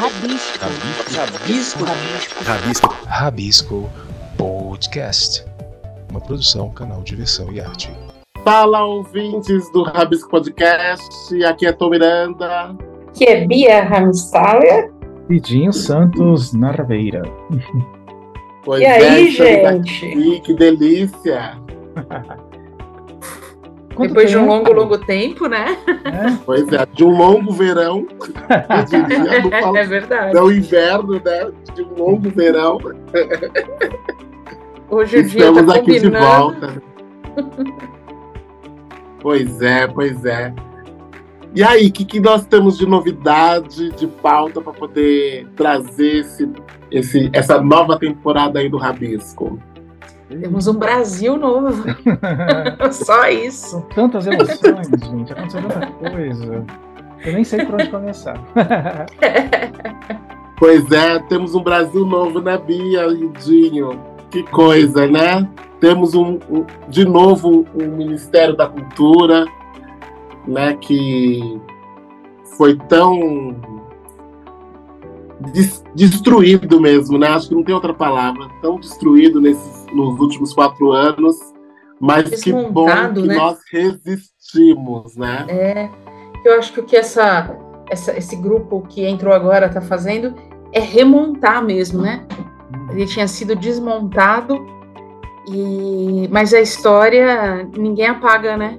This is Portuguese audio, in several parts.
Rabisco. Rabisco. Rabisco. Rabisco. Rabisco Podcast. Uma produção, canal Diversão e Arte. Fala, ouvintes do Rabisco Podcast. Aqui é Tom Miranda. Que é Bia Ramstaller. Pedinho Santos Narveira. Pois E aí, estamos gente? aqui, que delícia. Quanto Depois de um tempo? longo, longo tempo, né? É, Pois é, de um longo verão, eu diria, do, É verdade. do inverno, né? De um longo verão. Hoje o dia Estamos tá aqui de volta. pois é, pois é. E aí, o que, que nós temos de novidade, de pauta para poder trazer esse, esse, essa nova temporada aí do Rabisco? Temos um Brasil novo. Só isso. São tantas emoções, gente. Aconteceu tanta coisa. Eu nem sei por onde começar. Pois é, temos um Brasil novo, né, Bia e Dinho? Que coisa, né? Temos um, um- de novo um, um Ministério da Cultura, né, que foi tão des- destruído mesmo, né? Acho que não tem outra palavra, tão destruído nesses nos últimos quatro anos, mas que bom que né? nós resistimos, né? É, eu acho que o que essa, essa- esse grupo que entrou agora está fazendo é remontar mesmo, né? Ele tinha sido desmontado, e mas a história ninguém apaga, né?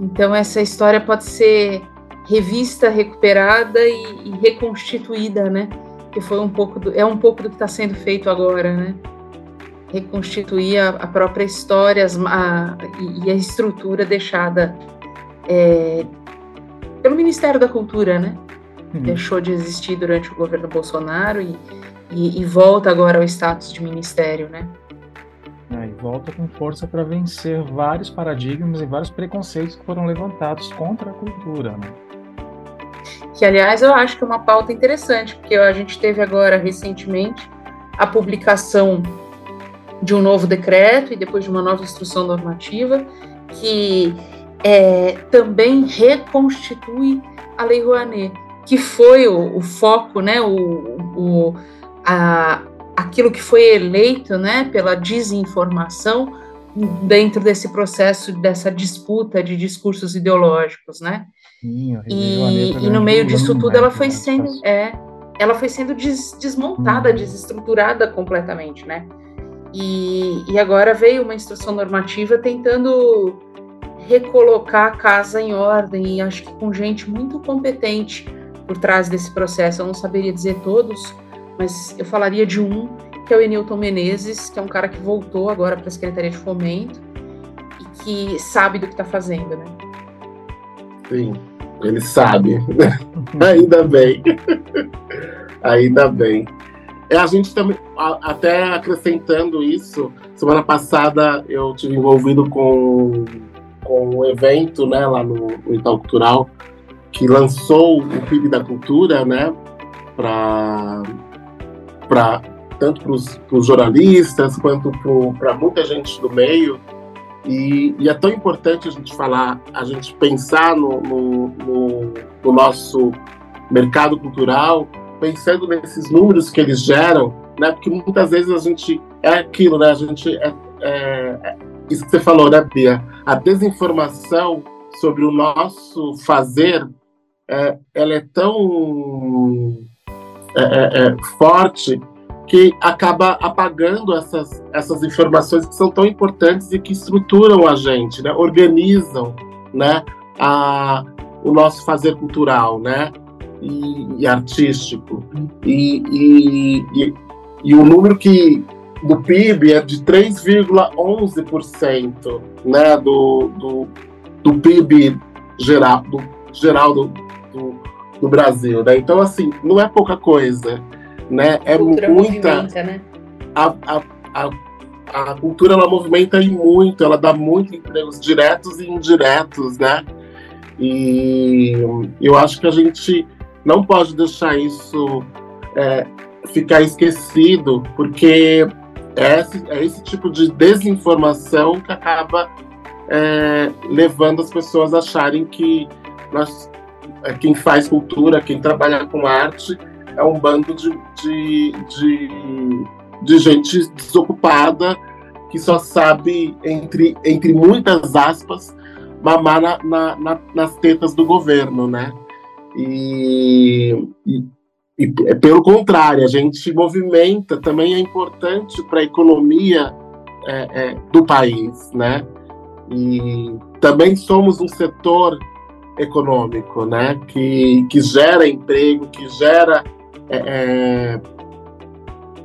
Então essa história pode ser revista, recuperada e, e reconstituída, né? Que foi um pouco do, é um pouco do que está sendo feito agora, né? Reconstituir a, a própria história as ma- e, e a estrutura deixada é, pelo Ministério da Cultura, né? Hum. Deixou de existir durante o governo Bolsonaro e, e, e volta agora ao status de ministério, né? Aí volta com força para vencer vários paradigmas e vários preconceitos que foram levantados contra a cultura. Né? Que, aliás, eu acho que é uma pauta interessante, porque a gente teve agora, recentemente, a publicação de um novo decreto e depois de uma nova instrução normativa, que é, também reconstitui a Lei Rouanet, que foi o, o foco, né, o, o, a, aquilo que foi eleito né, pela desinformação dentro desse processo, dessa disputa de discursos ideológicos, né? Sim, E, foi e no meio disso tudo né, ela foi na sendo é, ela foi sendo des- desmontada, Uhum. desestruturada completamente, né? E, e agora veio uma instrução normativa tentando recolocar a casa em ordem e acho que com gente muito competente por trás desse processo. Eu não saberia dizer todos, mas eu falaria de um que é o Enilton Menezes, que é um cara que voltou agora para a Secretaria de Fomento e que sabe do que está fazendo, né? Sim, ele sabe. Ainda bem. Ainda bem. É, a gente também, até acrescentando isso, semana passada eu tive envolvido com, com um evento né, lá no, no Itaú Cultural, que lançou o PIB da Cultura, né? Para tanto para os jornalistas quanto para muita gente do meio. E, e é tão importante a gente falar, a gente pensar no, no, no- no nosso mercado cultural, pensando nesses números que eles geram, né? Porque muitas vezes a gente é aquilo, né? A gente é, é- é isso que você falou, né, Bia? A desinformação sobre o nosso fazer, é, ela é tão é, é, é, forte que acaba apagando essas, essas informações que são tão importantes e que estruturam a gente, né? organizam né? a, o nosso fazer cultural né? E, e artístico. E, e, e, o número que do PIB é de 3,11% né? do, do, do PIB geral do, geral do, do, do Brasil. Né? Então, assim, não é pouca coisa. Né? É muita né? a, a, a, a cultura ela movimenta e muito, ela dá muito empregos diretos e indiretos, né? E eu acho que a gente não pode deixar isso é, ficar esquecido, porque é esse, é esse tipo de desinformação que acaba é, levando as pessoas a acharem que nós, é, quem faz cultura, quem trabalha com arte, é um bando de, de, de, de gente desocupada que só sabe, entre, entre muitas aspas, mamar na, na, na, nas tetas do governo, né? E, e, e, é pelo contrário, a gente movimenta, também é importante para a economia é, é, do país, né? E também somos um setor econômico, né? Que, que gera emprego, que gera é, é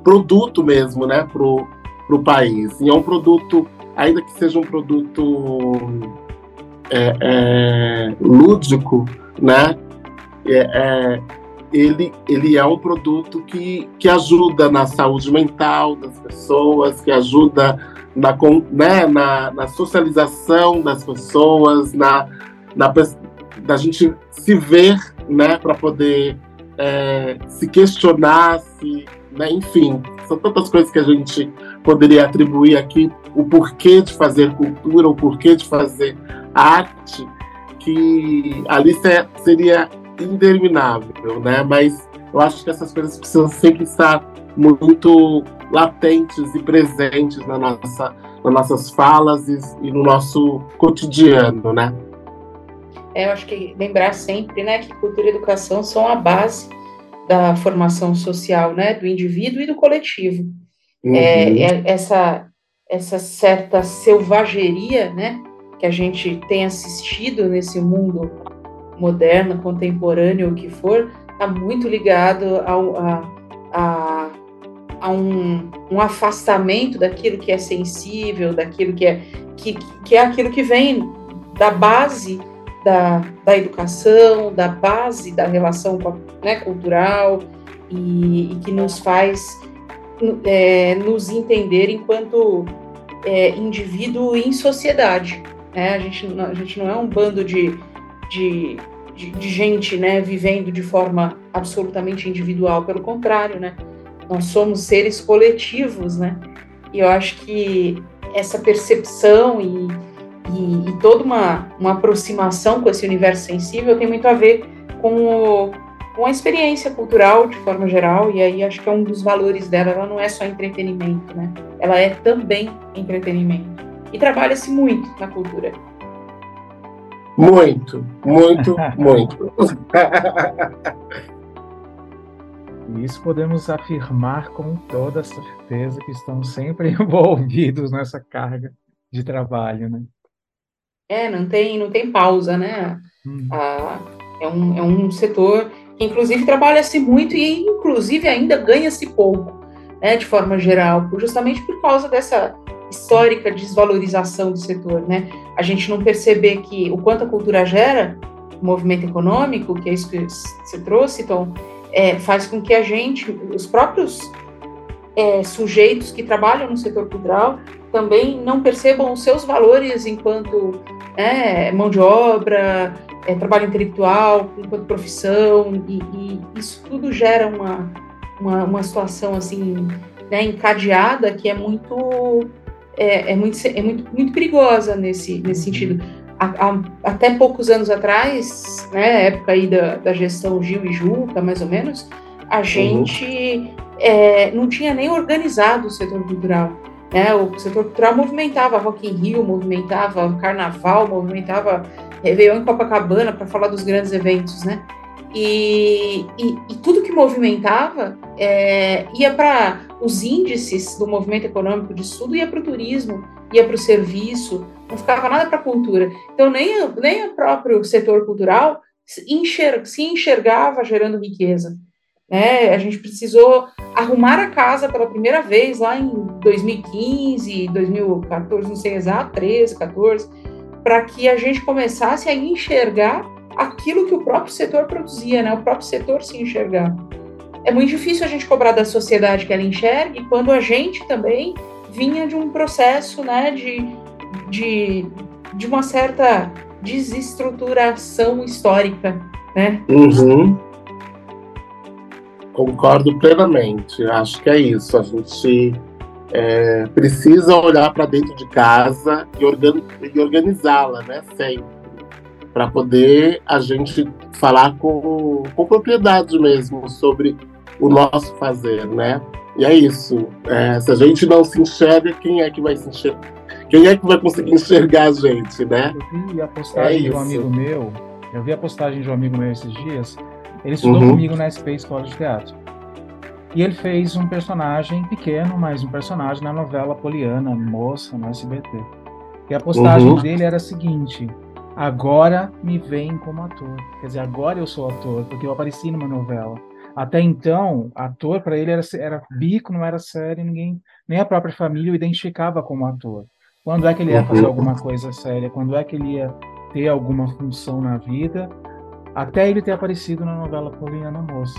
produto mesmo, né? Pro, pro país. E é um produto, ainda que seja um produto é, é, lúdico, né? É, é, ele, ele é um produto que, que ajuda na saúde mental das pessoas, que ajuda na, né, na, na socialização das pessoas, na, na da gente se ver, né, para poder é, se questionar, se, né, enfim, são tantas coisas que a gente poderia atribuir aqui o porquê de fazer cultura, o porquê de fazer arte, que a lista seria interminável, né? Mas eu acho que essas coisas precisam sempre estar muito latentes e presentes na nossa, nas nossas falas e, e no nosso cotidiano, né? É, eu acho que lembrar sempre, né, que cultura e educação são a base da formação social, né, do indivíduo e do coletivo. Uhum. É, é, essa essa certa selvageria, né, que a gente tem assistido nesse mundo moderno, contemporâneo, o que for, está muito ligado ao, a, a, a um, um, afastamento daquilo que é sensível, daquilo que é, que, que é aquilo que vem da base da, da educação, da base da relação né, cultural e, e, que nos faz é, nos entender enquanto é, indivíduo em sociedade. Né? A, gente, a gente não é um bando de, de, de, de, gente né, vivendo de forma absolutamente individual, pelo contrário, né? nós somos seres coletivos, né? e eu acho que essa percepção e, e, e toda uma, uma aproximação com esse universo sensível tem muito a ver com o, com a experiência cultural de forma geral, e aí acho que é um dos valores dela, ela não é só entretenimento, né? Ela é também entretenimento. E trabalha-se muito na cultura. Muito, muito, muito. E isso podemos afirmar com toda certeza que estamos sempre envolvidos nessa carga de trabalho, né? É, não tem, não tem pausa, né? Hum. Ah, é, um, é um setor que inclusive trabalha-se muito e inclusive ainda ganha-se pouco, né, de forma geral, justamente por causa dessa histórica desvalorização do setor, né? A gente não perceber que o quanto a cultura gera movimento econômico, que é isso que você trouxe, então, é, faz com que a gente, os próprios é, sujeitos que trabalham no setor cultural, também não percebam os seus valores enquanto é, mão de obra, é, trabalho intelectual, enquanto profissão, e, e, isso tudo gera uma, uma, uma situação assim, né, encadeada que é muito é, é, muito, é muito, muito perigosa nesse, nesse sentido. A, a, até poucos anos atrás, né, época aí da, da gestão Gil e Juca, mais ou menos, a uhum. gente uhum. é, não tinha nem organizado o setor cultural. Né? O setor cultural movimentava Rock in Rio, movimentava Carnaval, movimentava Réveillon em Copacabana para falar dos grandes eventos, né? E, e, e tudo que movimentava é, ia para os índices do movimento econômico de estudo, ia para o turismo, ia para o serviço, não ficava nada para a cultura. Então, nem, nem o próprio setor cultural se, se enxergava gerando riqueza. Né? A gente precisou arrumar a casa pela primeira vez lá em 2015, 2014, não sei exato, 13, 14 para que a gente começasse a enxergar aquilo que o próprio setor produzia, né? O próprio setor se enxergar. É muito difícil a gente cobrar da sociedade que ela enxergue quando a gente também vinha de um processo, né, de, de, de uma certa desestruturação histórica, né? Uhum. Concordo plenamente. Acho que é isso. A gente é, precisa olhar para dentro de casa e, organ, e organizá-la, né? Sempre. Para poder a gente falar com, com propriedade mesmo sobre o nosso fazer, né? E é isso. É, se a gente não se enxerga, quem é que vai se enxergar? Quem é que vai conseguir enxergar a gente, né? Eu vi a postagem é de um amigo meu, eu vi a postagem de um amigo meu esses dias, ele estudou uhum. comigo na SP Escola de Teatro. E ele fez um personagem pequeno, mas um personagem na novela Poliana, Moça, no SBT. E a postagem uhum. dele era a seguinte: agora me veem como ator. Quer dizer, agora eu sou ator, porque eu apareci numa novela. Até então, ator para ele era, era bico, não era série, ninguém, nem a própria família o identificava como ator. Quando é que ele ia fazer uhum. alguma coisa séria? Quando é que ele ia ter alguma função na vida? Até ele ter aparecido na novela Poliana Moça.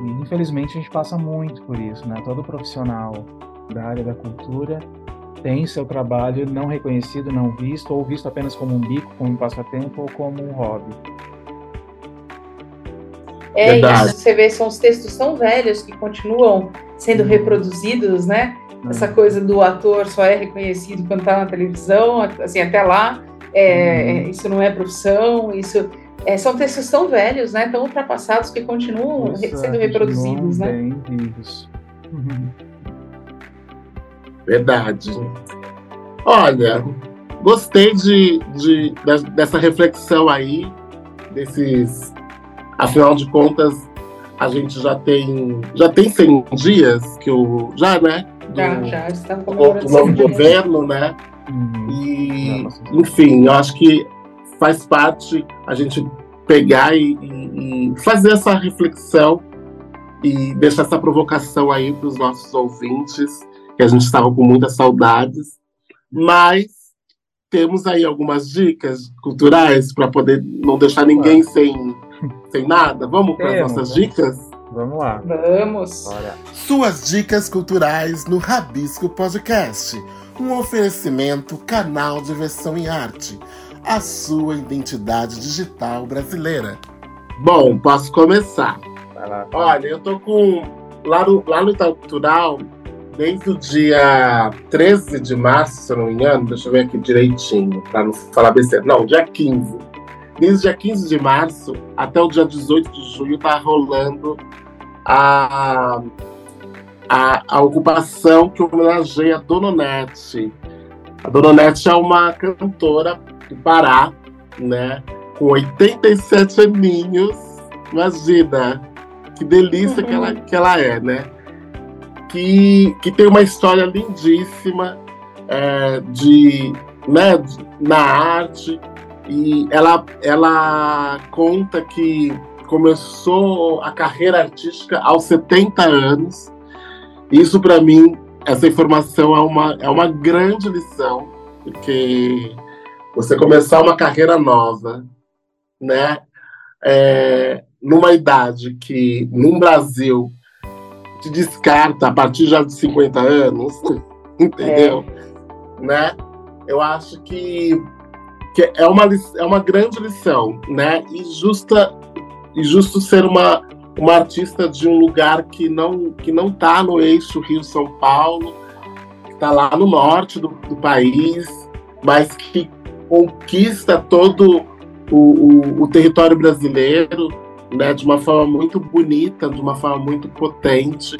E, infelizmente, a gente passa muito por isso, né? Todo profissional da área da cultura tem seu trabalho não reconhecido, não visto, ou visto apenas como um bico, como um passatempo ou como um hobby. É Verdade. isso, você vê, são os textos tão velhos que continuam sendo uhum. reproduzidos, né? Uhum. Essa coisa do ator só é reconhecido quando está na televisão, assim, até lá, é, uhum. isso não é profissão, isso é, são textos tão velhos, né, tão ultrapassados que continuam Isso, sendo reproduzidos, né? Bem vivos. Uhum. Verdade. Olha, gostei de, de, dessa reflexão aí, desses. Afinal de contas, a gente já tem já tem 100 dias que o já, né? Do, já, já está do novo governo, né? Uhum. E, enfim, eu acho que faz parte a gente pegar e, e, e fazer essa reflexão e deixar essa provocação aí para os nossos ouvintes, que a gente estava com muitas saudades, mas temos aí algumas dicas culturais para poder não deixar ninguém sem, sem nada. Vamos para as nossas dicas? Vamos lá. Vamos. Bora. Suas dicas culturais no Rabisco Podcast. Um oferecimento canal de versão em arte a sua identidade digital brasileira? Bom, posso começar. Lá, Olha, eu tô com. Lá no, lá no Itaú Cultural, desde o dia 13 de março, se eu não me engano, deixa eu ver aqui direitinho, para não falar besteira. Não, dia 15. Desde o dia 15 de março até o dia 18 de junho tá rolando a, a, a ocupação que homenageia a Dona Nete. A Dona Nete é uma cantora do Pará, né? Com 87 aninhos. Imagina, que delícia uhum. que, ela, que ela é, né? Que, que tem uma história lindíssima é, de, né, de, na arte. E ela, ela conta que começou a carreira artística aos 70 anos. Isso, para mim, essa informação é uma, é uma grande lição, porque você começar uma carreira nova, né? É, numa idade que, no Brasil, te descarta a partir já de 50 anos, entendeu? É. Né? Eu acho que, que é, uma, é uma grande lição, né? E, justa, e justo ser uma, uma artista de um lugar que não que não está no eixo Rio-São Paulo, que está lá no norte do, do país, mas que conquista todo o, o, o território brasileiro né, de uma forma muito bonita, de uma forma muito potente.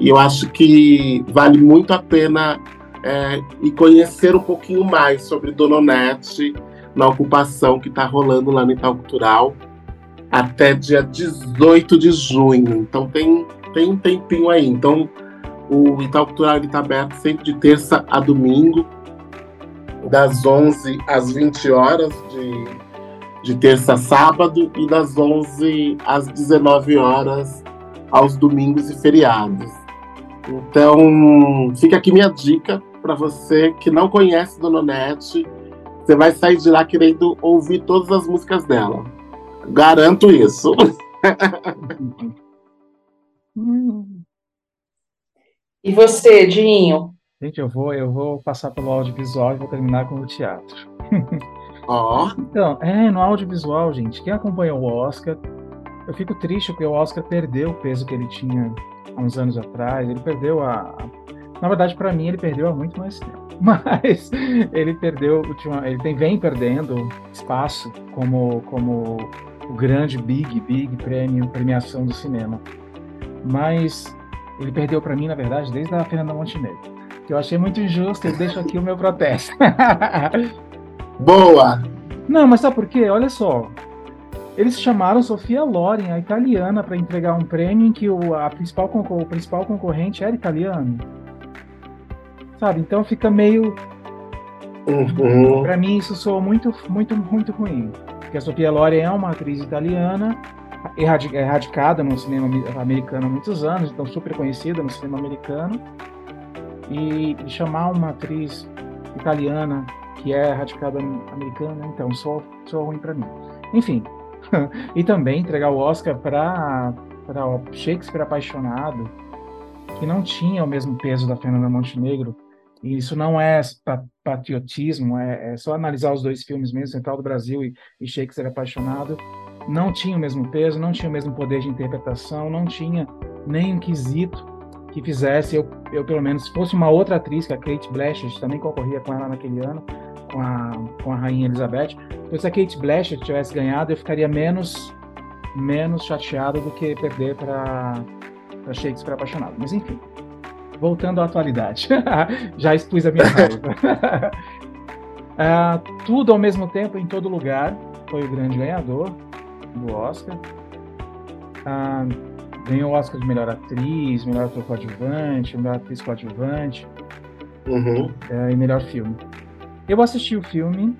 E eu acho que vale muito a pena é, e conhecer um pouquinho mais sobre Dona Onete na ocupação que está rolando lá no Itaú Cultural até dia 18 de junho. Então tem, tem um tempinho aí. Então o Itaú Cultural está aberto sempre de terça a domingo, das 11 às 20 horas de, de terça a sábado e das 11 às 19 horas aos domingos e feriados. Então, fica aqui minha dica para você que não conhece Dona Nete. Você vai sair de lá querendo ouvir todas as músicas dela. Garanto isso. e você, Dinho? Gente, eu vou, eu vou passar pelo audiovisual e vou terminar com o teatro. Ó. oh. Então, é, no audiovisual, gente, quem acompanhou o Oscar, eu fico triste porque o Oscar perdeu o peso que ele tinha há uns anos atrás. Ele perdeu a. Na verdade, para mim, ele perdeu há muito mais tempo. Mas ele perdeu, ele tem, vem perdendo espaço como, como o grande big big prêmio premiação do cinema. Mas ele perdeu para mim, na verdade, desde a Fernanda Montenegro, que eu achei muito injusto. Eu deixo aqui o meu protesto. Boa. Não, mas sabe por quê? Olha só. Eles chamaram Sofia Loren, a italiana, para entregar um prêmio em que o, a principal, o principal concorrente era italiano. Sabe? Então fica meio Uhum. Para mim isso soa muito, muito, muito ruim. Porque a Sofia Loren é uma atriz italiana, erradicada no cinema americano há muitos anos, então super conhecida no cinema americano. E, e chamar uma atriz italiana que é radicada americana, então soa, soa ruim para mim. Enfim, e também entregar o Oscar para Shakespeare Apaixonado, que não tinha o mesmo peso da Fernanda Montenegro, e isso não é patriotismo, é, é, só analisar os dois filmes mesmo, Central do Brasil e, e Shakespeare Apaixonado. Não tinha o mesmo peso, não tinha o mesmo poder de interpretação, não tinha nem um quesito que fizesse eu, eu pelo menos, se fosse uma outra atriz, que a Kate Blanchett também concorria com ela naquele ano, com a, com a Rainha Elizabeth, então se a Kate Blanchett tivesse ganhado, eu ficaria menos, menos chateado do que perder para Shakespeare Apaixonado. Mas enfim, voltando à atualidade. Já expus a minha raiva. uh, tudo ao mesmo tempo, em todo lugar, foi o grande ganhador do Oscar. Uh, ganhou o Oscar de melhor atriz, melhor ator coadjuvante, melhor atriz coadjuvante uhum. uh, e melhor filme. Eu assisti o filme,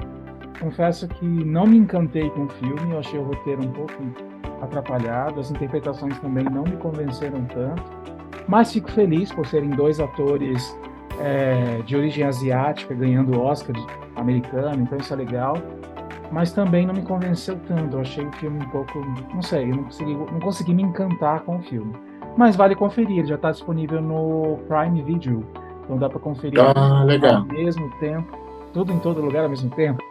confesso que não me encantei com o filme, eu achei o roteiro um pouco atrapalhado, as interpretações também não me convenceram tanto. Mas fico feliz por serem dois atores é, de origem asiática ganhando Oscar americano, então isso é legal. Mas também não me convenceu tanto. Eu achei o filme um pouco, não sei, eu não consegui, não consegui me encantar com o filme. Mas vale conferir, ele já está disponível no Prime Video, então dá para conferir ah, legal. ao mesmo tempo, tudo em todo lugar ao mesmo tempo.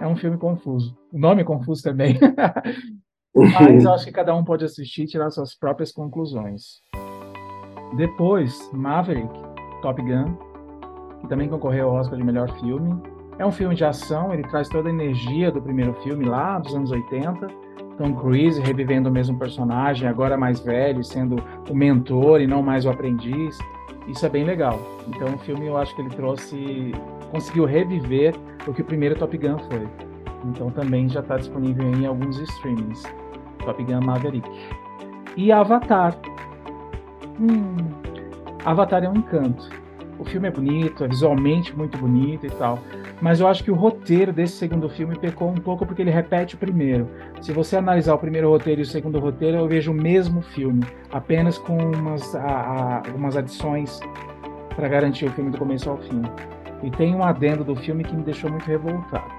É um filme confuso. O nome é confuso também. Mas acho que cada um pode assistir e tirar suas próprias conclusões. Depois, Maverick, Top Gun, que também concorreu ao Oscar de melhor filme. É um filme de ação, ele traz toda a energia do primeiro filme lá, dos anos 80. Tom Cruise revivendo o mesmo personagem, agora mais velho, sendo o mentor e não mais o aprendiz. Isso é bem legal. Então o filme eu acho que ele trouxe, conseguiu reviver o que o primeiro Top Gun foi. Então também já está disponível em alguns streamings. Top Gun Maverick. E Avatar, hum, Avatar é um encanto. O filme é bonito, é visualmente muito bonito e tal. Mas eu acho que o roteiro desse segundo filme pecou um pouco porque ele repete o primeiro. Se você analisar o primeiro roteiro e o segundo roteiro, eu vejo o mesmo filme, apenas com umas, a, a, algumas adições para garantir o filme do começo ao fim. E tem um adendo do filme que me deixou muito revoltado.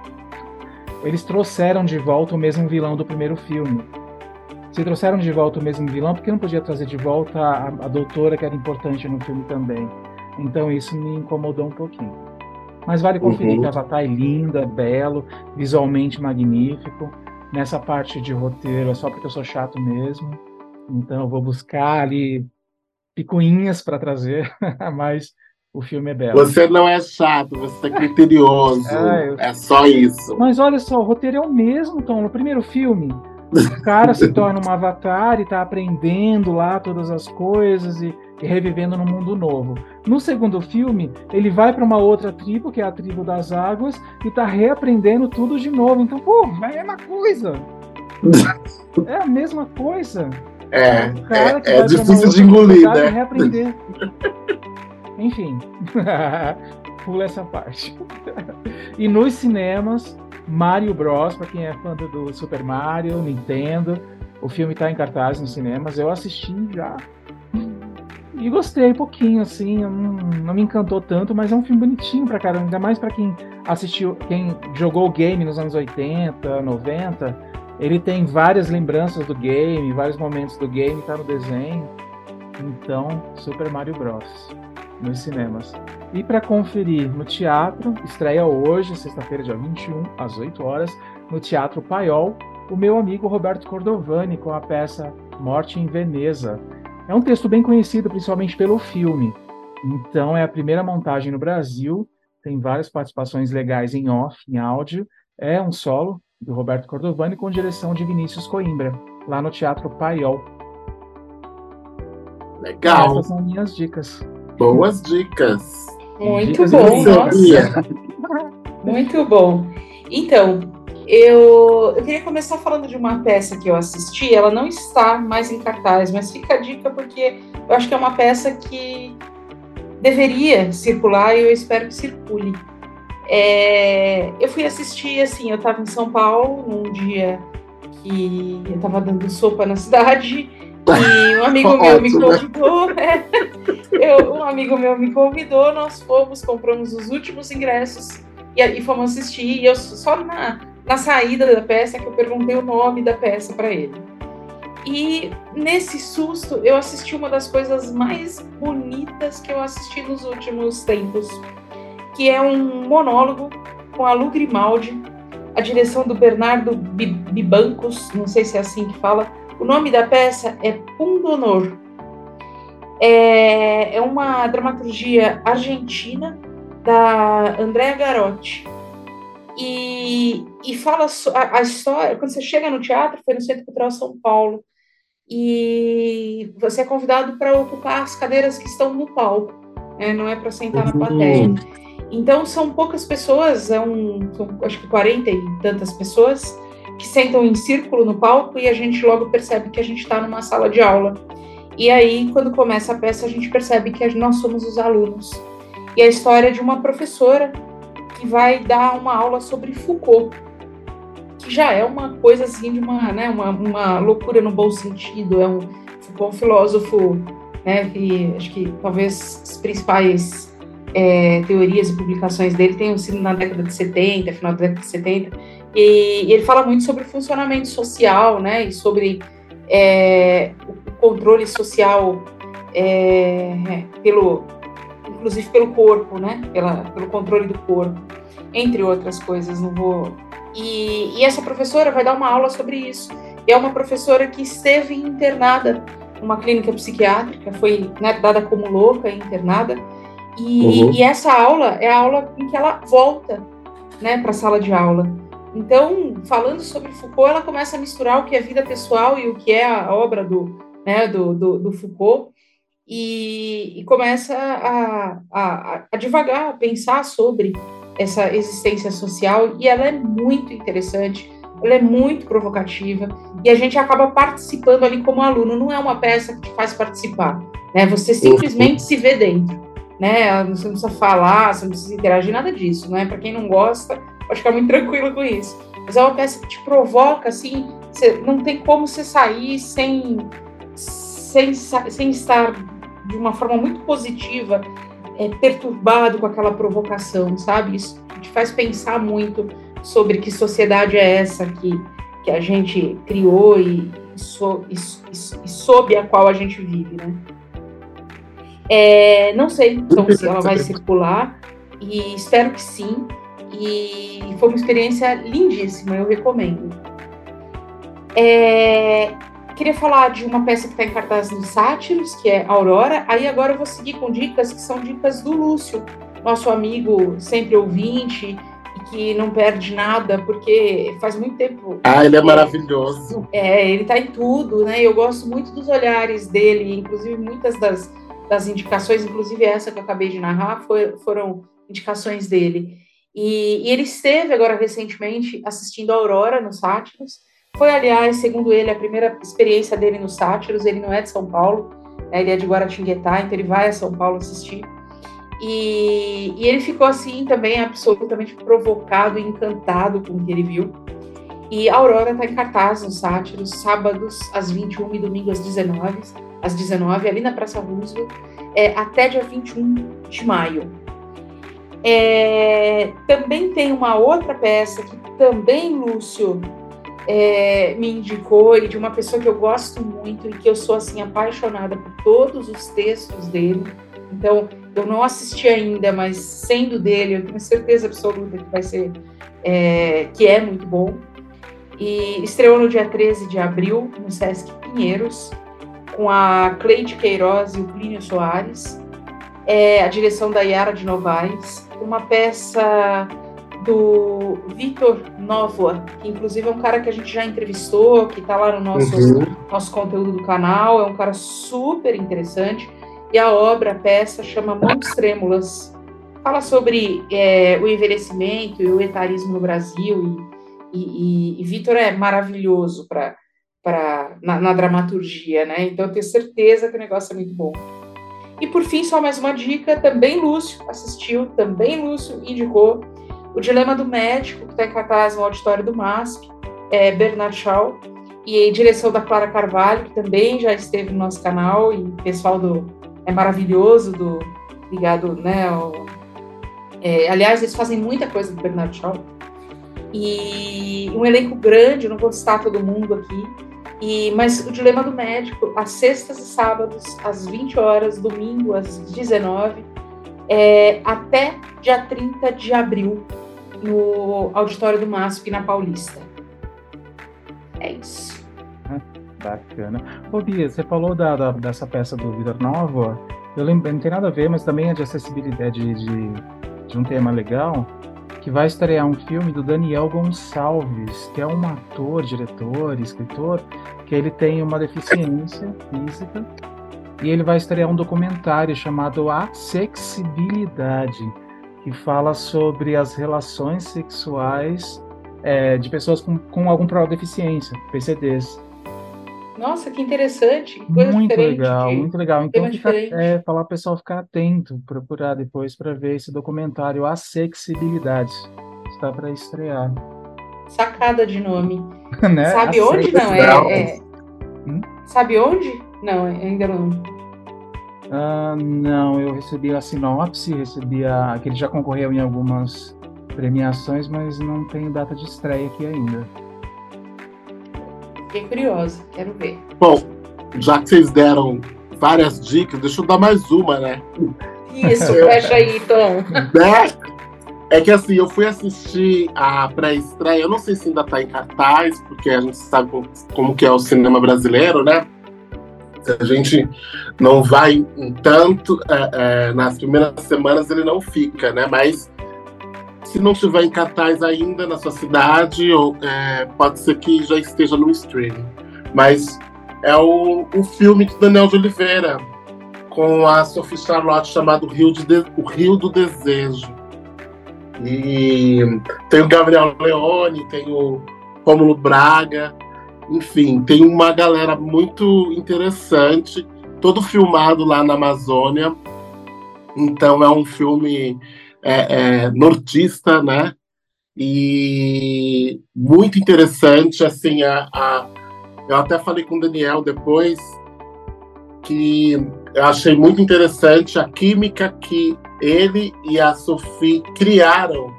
Eles trouxeram de volta o mesmo vilão do primeiro filme, se trouxeram de volta o mesmo vilão, porque não podia trazer de volta a, a doutora que era importante no filme também. Então isso me incomodou um pouquinho. Mas vale conferir uhum. que Avatar é linda, belo, visualmente magnífico. Nessa parte de roteiro é só porque eu sou chato mesmo. Então eu vou buscar ali picuinhas para trazer, mas o filme é belo. Você não é chato, você é criterioso. é, eu... é só isso. Mas olha só, o roteiro é o mesmo, Tom. No primeiro filme, o cara se torna um avatar e está aprendendo lá todas as coisas e, e, revivendo no mundo novo. No segundo filme, ele vai para uma outra tribo, que é a tribo das águas, e está reaprendendo tudo de novo. Então, pô, é a mesma coisa. É a mesma coisa. É, é, é difícil de engolir, né? Reaprender. Enfim, pula essa parte. e nos cinemas, Mario Bros, para quem é fã do Super Mario, Nintendo. O filme está em cartaz nos cinemas. Eu assisti já. E gostei um pouquinho, assim. Não, não, me encantou tanto, mas é um filme bonitinho pra caramba. Ainda mais para quem assistiu, quem jogou o game nos anos 80, 90. Ele tem várias lembranças do game, vários momentos do game, tá no desenho. Então, Super Mario Bros. Nos cinemas. E para conferir no teatro, estreia hoje, sexta-feira, dia 21, às 8 horas, no Teatro Paiol, o meu amigo Roberto Cordovani com a peça Morte em Veneza. É um texto bem conhecido, principalmente pelo filme. Então, é a primeira montagem no Brasil, tem várias participações legais em off, em áudio. É um solo do Roberto Cordovani, com direção de Vinícius Coimbra, lá no Teatro Paiol. Legal. Essas são minhas dicas. Boas dicas. Muito Dicas bom, nossa. Muito bom. Então, eu, eu queria começar falando de uma peça que eu assisti. Ela não está mais em cartaz, mas fica a dica porque eu acho que é uma peça que deveria circular e eu espero que circule. É, eu fui assistir, assim, eu estava em São Paulo num dia que eu estava dando sopa na cidade e um amigo meu me convidou. é, eu- um amigo meu me convidou, nós fomos, compramos os últimos ingressos e, e fomos assistir. E eu só na, na saída da peça que eu perguntei o nome da peça para ele. E nesse susto eu assisti uma das coisas mais bonitas que eu assisti nos últimos tempos, que é um monólogo com a Lu Grimaldi, a direção do Bernardo Bi- Bibancos, não sei se é assim que fala. O nome da peça é Pundonor. É, é uma dramaturgia argentina da Andrea Garotti. E, e fala a, a história. Quando você chega no teatro, foi no Centro Cultural São Paulo, e você é convidado para ocupar as cadeiras que estão no palco, né? não é para sentar na plateia. Então são poucas pessoas, é um, são, acho que 40 e tantas pessoas que sentam em círculo no palco e a gente logo percebe que a gente está numa sala de aula. E aí, quando começa a peça, a gente percebe que nós somos os alunos. E a história de uma professora que vai dar uma aula sobre Foucault, que já é uma coisa assim de uma, né, uma, uma loucura no bom sentido. É um Foucault, um filósofo, né, que acho que talvez as principais é, teorias e publicações dele tenham sido na década de 70, final da década de 70, e, e ele fala muito sobre o funcionamento social, né, e sobre é, o controle social é, pelo, inclusive pelo corpo, né, pela, pelo controle do corpo, entre outras coisas, não vou... E, e essa professora vai dar uma aula sobre isso, e é uma professora que esteve internada numa clínica psiquiátrica, foi né, dada como louca e internada, e, Uhum. e essa aula é a aula em que ela volta né, para a sala de aula. Então, falando sobre Foucault, ela começa a misturar o que é vida pessoal e o que é a obra do, né, do, do, do Foucault, e, e começa a, a, a devagar, a pensar sobre essa existência social, e ela é muito interessante, ela é muito provocativa, e a gente acaba participando ali como aluno, não é uma peça que te faz participar, né? Você simplesmente se vê dentro né? Você não precisa falar, você não precisa interagir, nada disso, né? Para quem não gosta, pode ficar muito tranquilo com isso. Mas é uma peça que te provoca, assim, você, não tem como você sair sem, sem, sem estar de uma forma muito positiva, é, perturbado com aquela provocação, sabe? Isso te faz pensar muito sobre que sociedade é essa que, que a gente criou e, so, e, e, e sob a qual a gente vive, né? É, não sei então, se ela vai circular, e espero que sim. E foi uma experiência lindíssima, eu recomendo. É, queria falar de uma peça que está em cartaz nos Sátiros, que é Aurora. Aí agora eu vou seguir com dicas que são dicas do Lúcio, nosso amigo sempre ouvinte e que não perde nada, porque faz muito tempo. Ah, ele é maravilhoso. É, ele está em tudo, né? Eu gosto muito dos olhares dele, inclusive muitas das das indicações, inclusive essa que eu acabei de narrar, foi, foram indicações dele. E, e, ele esteve agora recentemente assistindo a Aurora nos Sátiros. Foi, aliás, segundo ele, a primeira experiência dele nos Sátiros. Ele não é de São Paulo, né, ele é de Guaratinguetá, então ele vai a São Paulo assistir. E, e ele ficou assim também absolutamente provocado e encantado com o que ele viu. E a Aurora está em cartaz nos Sátiros, sábados às 21 e domingo às 19 às 19 ali na Praça Roosevelt, é, até dia 21 de maio. É, também tem uma outra peça que também Lúcio é, me indicou e de uma pessoa que eu gosto muito e que eu sou assim apaixonada por todos os textos dele. Então eu não assisti ainda, mas sendo dele eu tenho certeza absoluta que vai ser é, que é muito bom. E estreou no dia 13 de abril no Sesc Pinheiros com a Cleide Queiroz e o Plínio Soares, é, a direção da Yara de Novaes, uma peça do Vitor Novoa, que inclusive é um cara que a gente já entrevistou, que está lá no nosso, uhum. nosso conteúdo do canal, é um cara super interessante. E a obra, a peça, chama Mãos Trêmulas. Fala sobre é, o envelhecimento e o etarismo no Brasil. E, e, e Vitor é maravilhoso para na, na dramaturgia, né? Então eu tenho certeza que o negócio é muito bom. E por fim, só mais uma dica, também Lúcio assistiu, também Lúcio indicou o Dilema do Médico, que está em cartaz no auditório do MASP, é Bernard Shaw, e direção da Clara Carvalho, que também já esteve no nosso canal, e pessoal do é maravilhoso, do ligado, né, ao, é, aliás, eles fazem muita coisa do Bernard Shaw, e um elenco grande, não vou citar todo mundo aqui, e, mas o Dilema do Médico, às sextas e sábados, às 20 horas, domingo às 19, é, até dia 30 de abril, no auditório do MASP, na Paulista. É isso. Ah, bacana. Ô, Bia, você falou da, da, dessa peça do Vida Nova. Eu lembro, não tem nada a ver, mas também é de acessibilidade de, de um tema legal que vai estrear um filme do Daniel Gonçalves, que é um ator, diretor, escritor, que ele tem uma deficiência física e ele vai estrear um documentário chamado A Sexibilidade, que fala sobre as relações sexuais é, de pessoas com, com algum problema de deficiência, PCDs. Nossa, que interessante. Que coisa muito legal, muito legal. Então, fica, é, falar o pessoal ficar atento, procurar depois para ver esse documentário Acessibilidade. Está para estrear. Sacada de nome. né? Sabe onde? Não, é. é... Hum? Sabe onde? Não, ainda não. Ah, não, eu recebi a sinopse, recebi a. que ele já concorreu em algumas premiações, mas não tem data de estreia aqui ainda. Fiquei curiosa, quero ver. Bom, já que vocês deram várias dicas, deixa eu dar mais uma, né? Isso, fecha aí, Tom. Né? É que assim, eu fui assistir a pré-estreia, eu não sei se ainda tá em cartaz, porque a gente sabe como, que é o cinema brasileiro, né? Se a gente não vai em tanto, é, é, nas primeiras semanas ele não fica, né? Mas se não estiver em cartaz ainda na sua cidade, ou, é, pode ser que já esteja no streaming. Mas é o, o filme de Daniel de Oliveira, com a Sophie Charlotte, chamado Rio, de, o Rio do Desejo. E tem o Gabriel Leone, tem o Rômulo Braga, enfim, tem uma galera muito interessante, todo filmado lá na Amazônia. Então é um filme é, é, nortista, né? E muito interessante, assim, a, a, eu até falei com o Daniel depois que eu achei muito interessante a química que ele e a Sophie criaram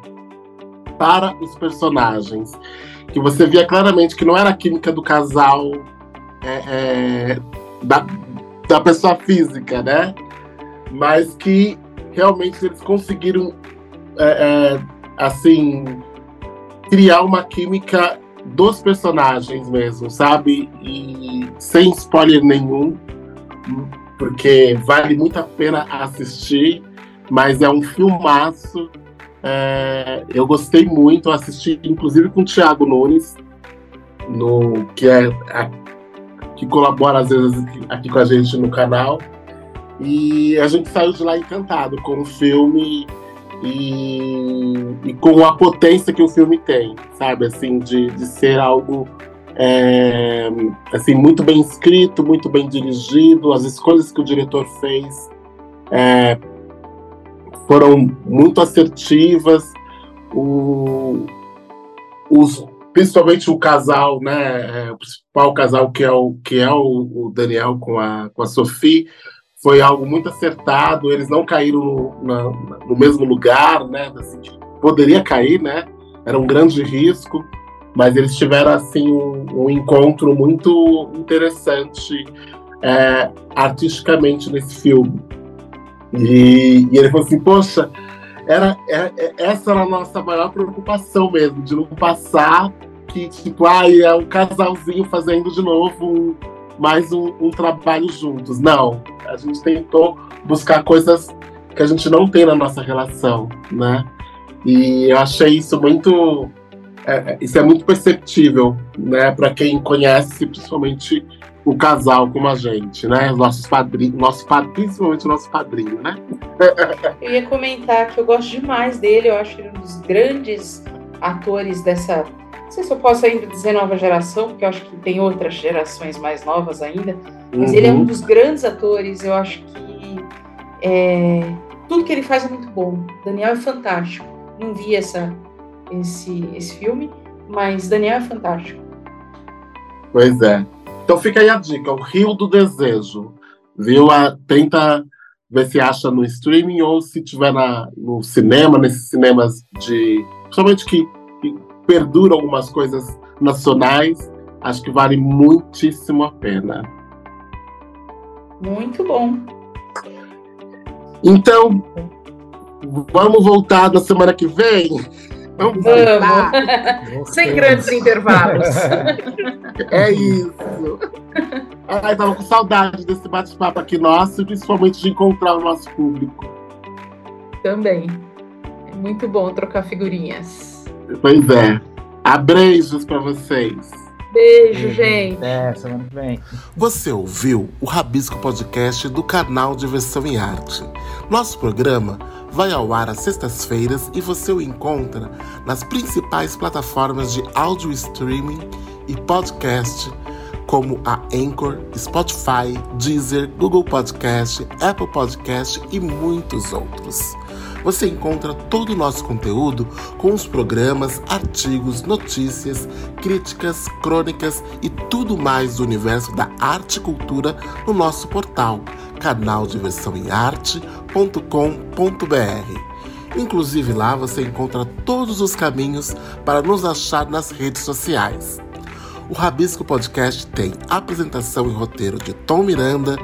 para os personagens. Que você via claramente que não era a química do casal é, é, da, da pessoa física, né? Mas que realmente eles conseguiram, é, é, assim, criar uma química dos personagens mesmo, sabe? E sem spoiler nenhum, porque vale muito a pena assistir, mas é um filmaço. É, eu gostei muito, assisti inclusive com o Thiago Nunes, no, que é a, que colabora às vezes aqui, com a gente no canal. E a gente saiu de lá encantado com o filme e, e com a potência que o filme tem, sabe? Assim, de, de ser algo é, assim, muito bem escrito, muito bem dirigido. As escolhas que o diretor fez é, foram muito assertivas. O, os, principalmente o casal, né? É, o principal casal que é o que é o, o Daniel com a, com a Sophie foi algo muito acertado, eles não caíram no, na, no mesmo lugar, né? Assim, poderia cair, né? Era um grande risco, mas eles tiveram assim um, um encontro muito interessante é, artisticamente nesse filme. E, e, ele falou assim, poxa, era, era, é, essa era a nossa maior preocupação mesmo, de não passar que, tipo, ah, é um casalzinho fazendo de novo mais um, um trabalho juntos. Não, a gente tentou buscar coisas que a gente não tem na nossa relação, né? E eu achei isso muito. É, é isso é muito perceptível, né, para quem conhece, principalmente o casal como a gente, né? Nossos padrinhos, nosso padrinho, principalmente nosso padrinho, né? Eu ia comentar que eu gosto demais dele, eu acho ele um dos grandes atores dessa. Não sei se eu posso ainda dizer nova geração, porque eu acho que tem outras gerações mais novas ainda, mas uhum. ele é um uhum. dos grandes atores, eu acho que é, tudo que ele faz é muito bom. Daniel é fantástico. Não vi essa, esse, esse filme, mas Daniel é fantástico. Pois é. Então fica aí a dica, o Rio do Desejo. Viu? A, tenta ver se acha no streaming ou se tiver na, no cinema, nesses cinemas de. Principalmente que, que perduram algumas coisas nacionais. Acho que vale muitíssimo a pena. Muito bom. Então, vamos voltar na semana que vem? Vamos! vamos. Sem grandes intervalos. É isso. Ai, tava com saudade desse bate-papo aqui nosso, principalmente de encontrar o nosso público. Também. É muito bom trocar figurinhas. Pois é. Abreijos para vocês. Beijo, gente. É, semana que vem. Você ouviu o Rabisco Podcast do canal Diversão em Arte. Nosso programa vai ao ar às sextas-feiras e você o encontra nas principais plataformas de áudio streaming e podcast, como a Anchor, Spotify, Deezer, Google Podcast, Apple Podcast e muitos outros. Você encontra todo o nosso conteúdo com os programas, artigos, notícias, críticas, crônicas e tudo mais do universo da arte e cultura no nosso portal canaldiversãoemarte.com.br. Inclusive lá você encontra todos os caminhos para nos achar nas redes sociais. O Rabisco Podcast tem apresentação e roteiro de Tom Miranda,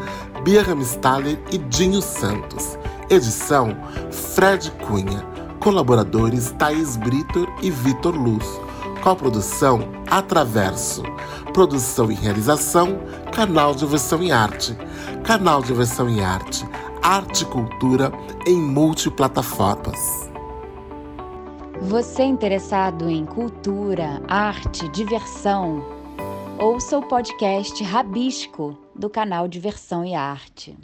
Bia Ramstaller e Dinho Santos. Edição Fred Cunha. Colaboradores Thaís Britor e Vitor Luz. Coprodução Atraverso. Produção e realização Canal de Versão em Arte. Canal de Versão em Arte. Arte e cultura em multiplataformas. Você é interessado em cultura, arte, diversão? Ouça o podcast Rabisco do canal Diversão e Arte.